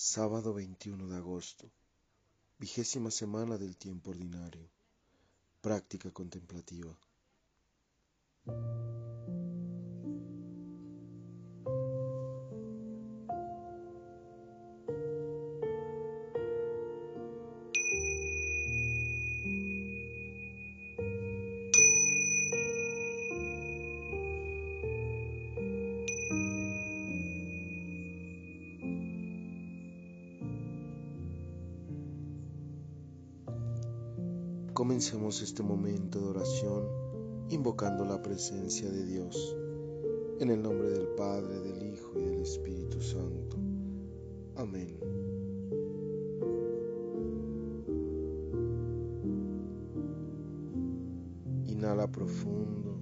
Sábado 21 de agosto, vigésima semana del tiempo ordinario. Práctica contemplativa. Comencemos este momento de oración invocando la presencia de Dios. En el nombre del Padre, del Hijo y del Espíritu Santo. Amén. Inhala profundo.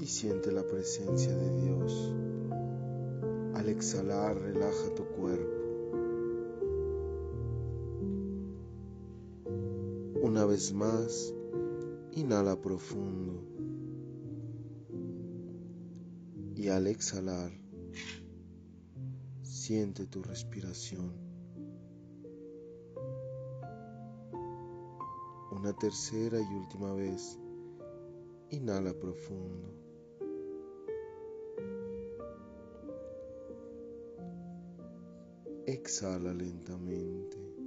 Y siente la presencia de Dios. Al exhalar, relaja tu cuerpo. Vez más, inhala profundo. Y al exhalar, siente tu respiración. Una tercera y última vez, inhala profundo. Exhala lentamente.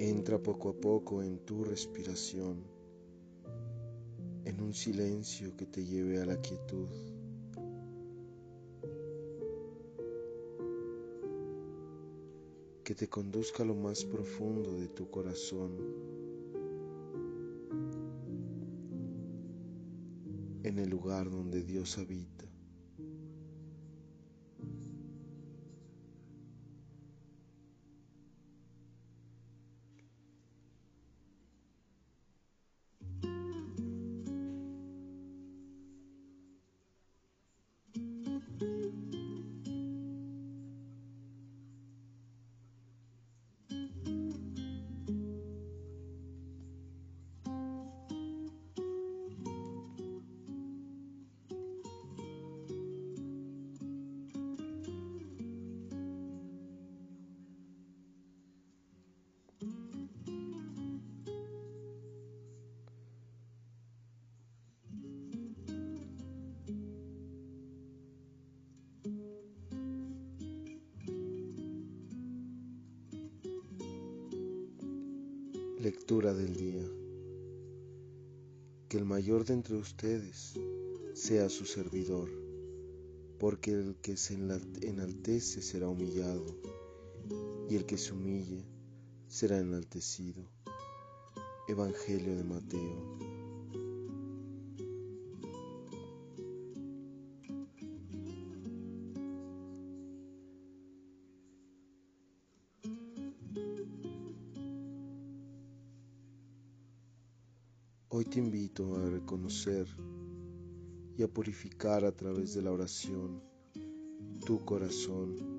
Entra poco a poco en tu respiración, en un silencio que te lleve a la quietud. que te conduzca a lo más profundo de tu corazón, en el lugar donde Dios habita. Lectura del día. Que el mayor de entre ustedes sea su servidor, porque el que se enaltece será humillado, y el que se humille será enaltecido. Evangelio de Mateo. Hoy te invito a reconocer y a purificar a través de la oración tu corazón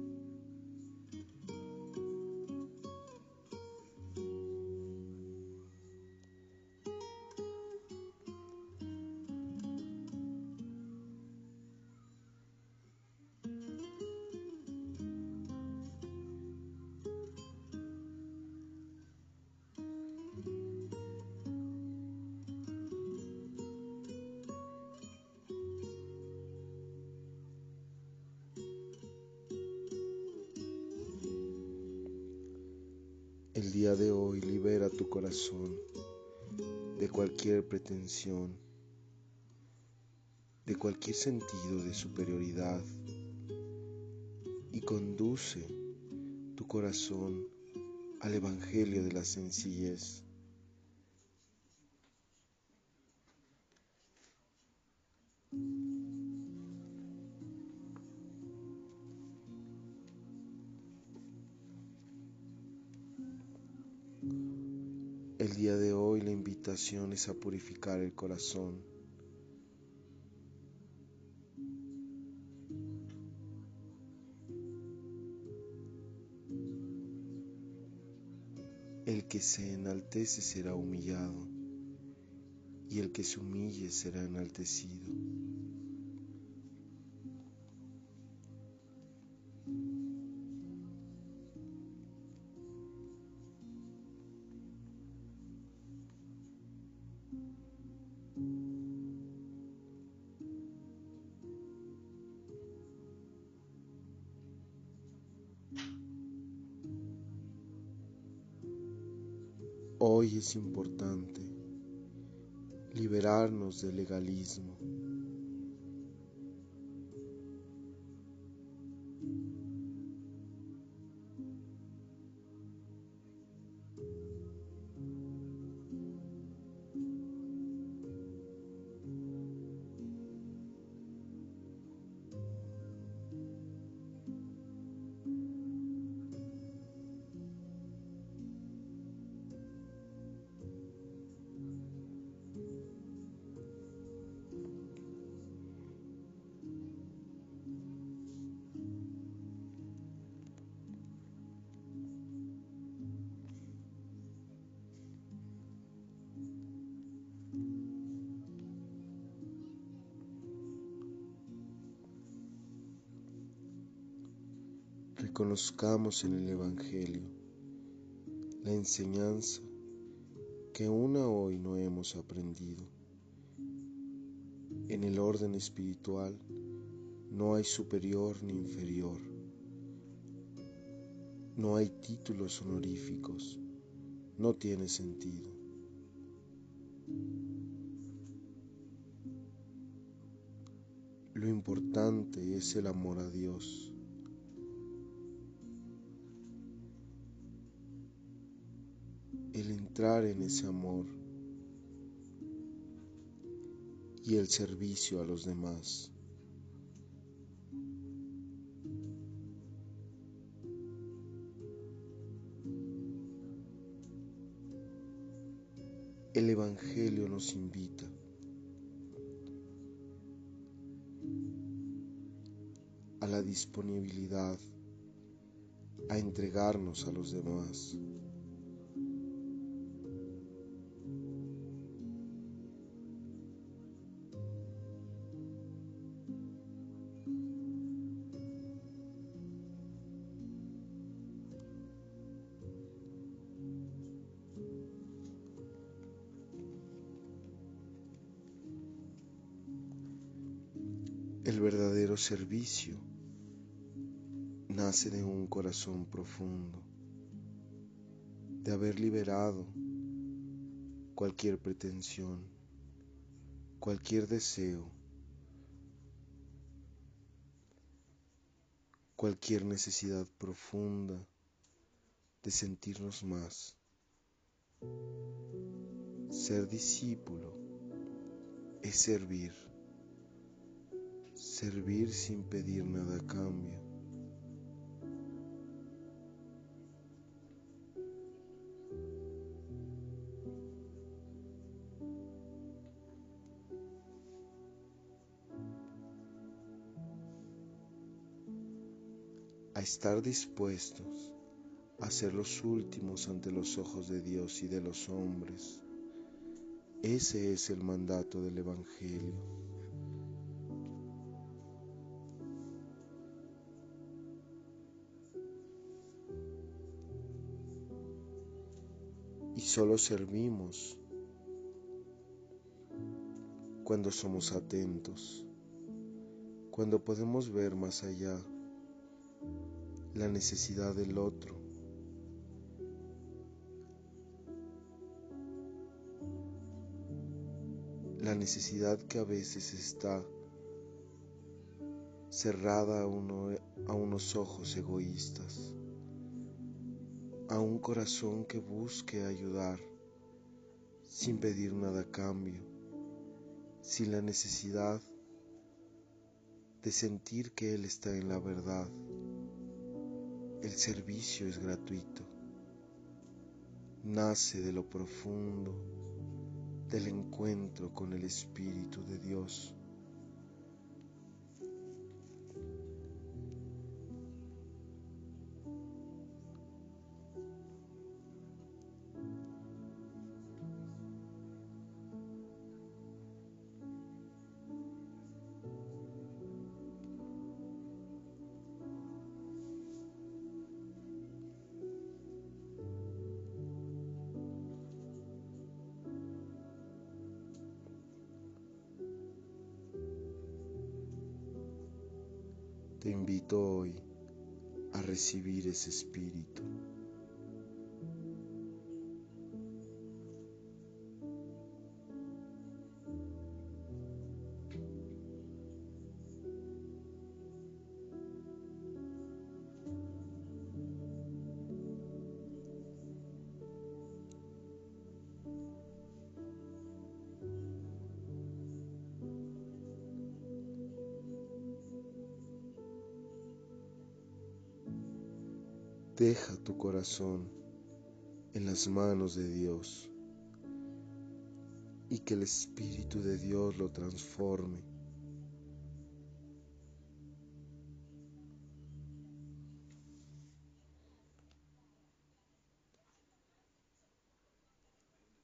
El día de hoy libera tu corazón de cualquier pretensión, de cualquier sentido de superioridad y conduce tu corazón al Evangelio de la sencillez. El día de hoy la invitación es a purificar el corazón. El que se enaltece será humillado y el que se humille será enaltecido. Hoy es importante liberarnos del legalismo. Reconozcamos en el Evangelio la enseñanza que aún hoy no hemos aprendido. En el orden espiritual no hay superior ni inferior. No hay títulos honoríficos. No tiene sentido. Lo importante es el amor a Dios. Entrar en ese amor y el servicio a los demás. El Evangelio nos invita a la disponibilidad a entregarnos a los demás. Verdadero servicio nace de un corazón profundo, de haber liberado cualquier pretensión, cualquier deseo, cualquier necesidad profunda de sentirnos más. Ser discípulo es servir servir sin pedir nada a cambio. a estar dispuestos a ser los últimos ante los ojos de Dios y de los hombres. Ese es el mandato del Evangelio. Y solo servimos cuando somos atentos, cuando podemos ver más allá la necesidad del otro. La necesidad que a veces está cerrada a, uno, a unos ojos egoístas a un corazón que busque ayudar sin pedir nada a cambio, sin la necesidad de sentir que Él está en la verdad. El servicio es gratuito, nace de lo profundo del encuentro con el Espíritu de Dios. Te invito hoy a recibir ese espíritu. Deja tu corazón en las manos de Dios y que el Espíritu de Dios lo transforme.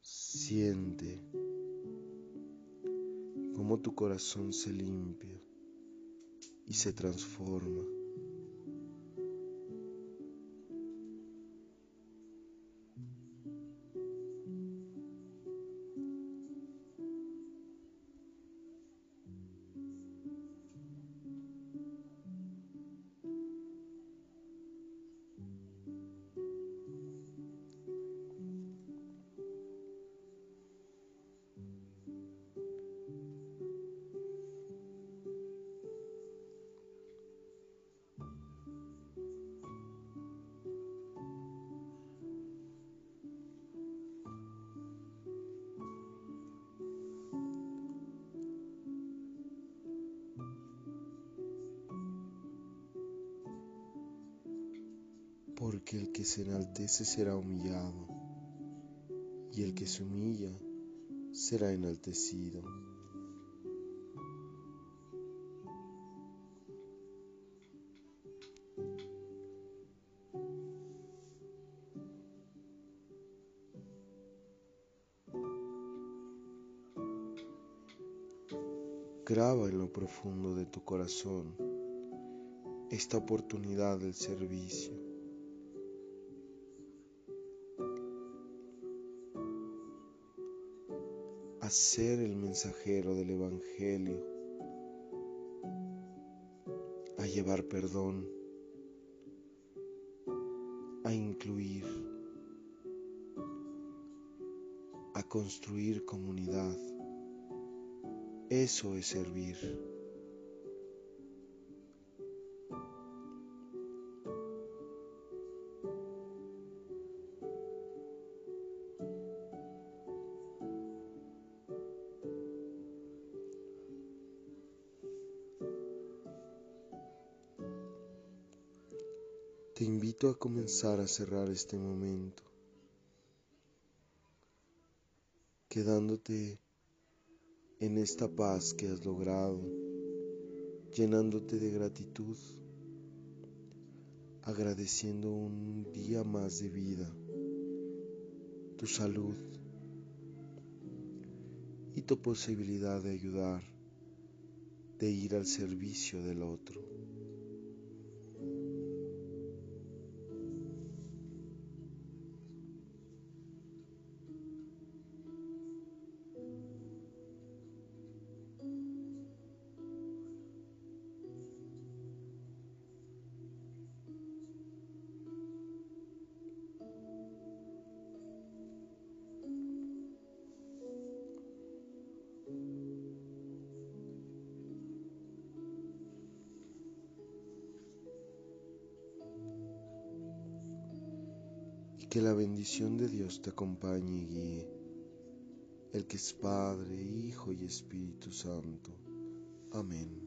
Siente cómo tu corazón se limpia y se transforma. Porque el que se enaltece será humillado, y el que se humilla será enaltecido. Graba en lo profundo de tu corazón esta oportunidad del servicio a ser el mensajero del Evangelio, a llevar perdón, a incluir, a construir comunidad. Eso es servir. Te invito a comenzar a cerrar este momento, quedándote en esta paz que has logrado, llenándote de gratitud, agradeciendo un día más de vida, tu salud y tu posibilidad de ayudar, de ir al servicio del otro. Que la bendición de Dios te acompañe y guíe, el que es Padre, Hijo y Espíritu Santo. Amén.